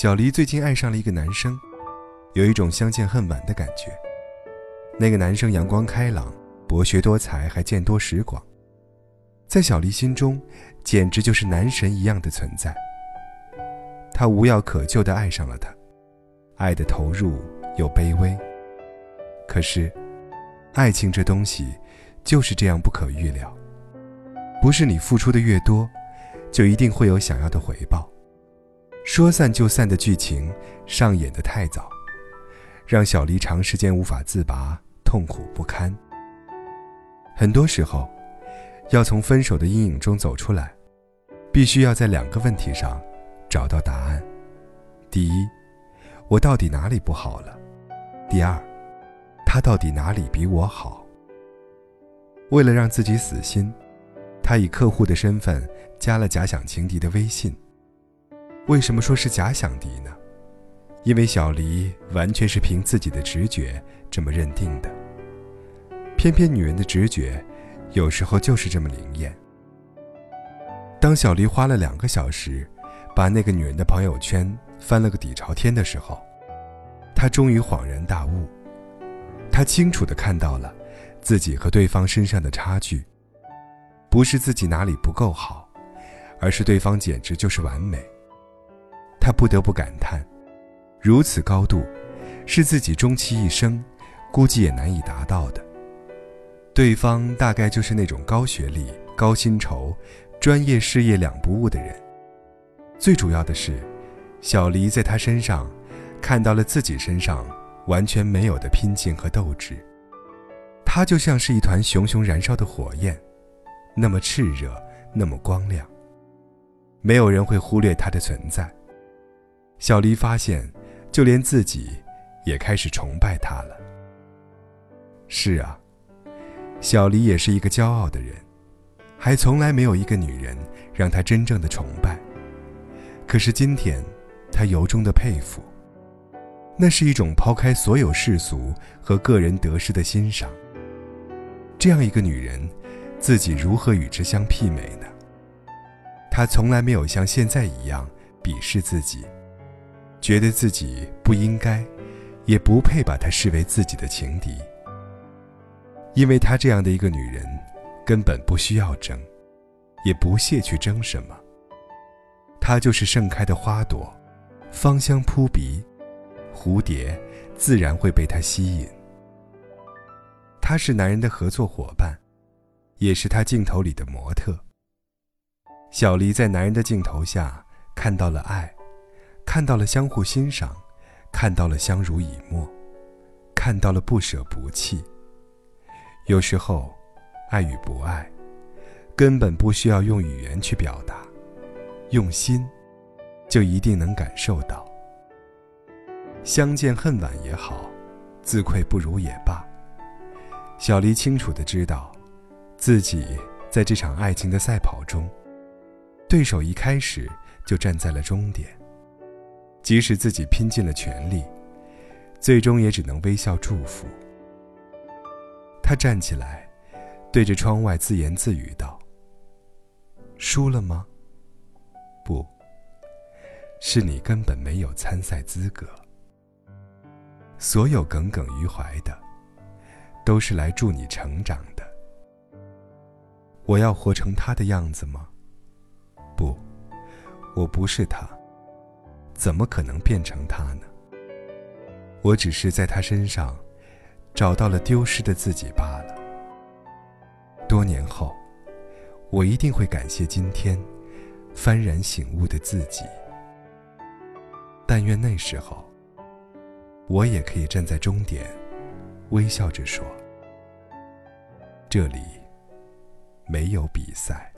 小黎最近爱上了一个男生，有一种相见恨晚的感觉。那个男生阳光开朗，博学多才，还见多识广，在小黎心中，简直就是男神一样的存在。他无药可救的爱上了他，爱的投入又卑微。可是，爱情这东西，就是这样不可预料。不是你付出的越多，就一定会有想要的回报。说散就散的剧情上演的太早，让小黎长时间无法自拔，痛苦不堪。很多时候，要从分手的阴影中走出来，必须要在两个问题上找到答案：第一，我到底哪里不好了？第二，他到底哪里比我好？为了让自己死心，他以客户的身份加了假想情敌的微信。为什么说是假想敌呢？因为小黎完全是凭自己的直觉这么认定的。偏偏女人的直觉，有时候就是这么灵验。当小黎花了两个小时，把那个女人的朋友圈翻了个底朝天的时候，他终于恍然大悟。他清楚地看到了自己和对方身上的差距，不是自己哪里不够好，而是对方简直就是完美。他不得不感叹，如此高度，是自己终其一生，估计也难以达到的。对方大概就是那种高学历、高薪酬、专业事业两不误的人。最主要的是，小黎在他身上，看到了自己身上完全没有的拼劲和斗志。他就像是一团熊熊燃烧的火焰，那么炽热，那么光亮。没有人会忽略他的存在。小黎发现，就连自己，也开始崇拜他了。是啊，小黎也是一个骄傲的人，还从来没有一个女人让他真正的崇拜。可是今天，他由衷的佩服。那是一种抛开所有世俗和个人得失的欣赏。这样一个女人，自己如何与之相媲美呢？他从来没有像现在一样鄙视自己。觉得自己不应该，也不配把她视为自己的情敌，因为她这样的一个女人，根本不需要争，也不屑去争什么。她就是盛开的花朵，芳香扑鼻，蝴蝶自然会被她吸引。她是男人的合作伙伴，也是他镜头里的模特。小黎在男人的镜头下看到了爱。看到了相互欣赏，看到了相濡以沫，看到了不舍不弃。有时候，爱与不爱，根本不需要用语言去表达，用心，就一定能感受到。相见恨晚也好，自愧不如也罢。小黎清楚的知道，自己在这场爱情的赛跑中，对手一开始就站在了终点。即使自己拼尽了全力，最终也只能微笑祝福。他站起来，对着窗外自言自语道：“输了吗？不，是你根本没有参赛资格。所有耿耿于怀的，都是来助你成长的。我要活成他的样子吗？不，我不是他。”怎么可能变成他呢？我只是在他身上找到了丢失的自己罢了。多年后，我一定会感谢今天幡然醒悟的自己。但愿那时候，我也可以站在终点，微笑着说：“这里没有比赛。”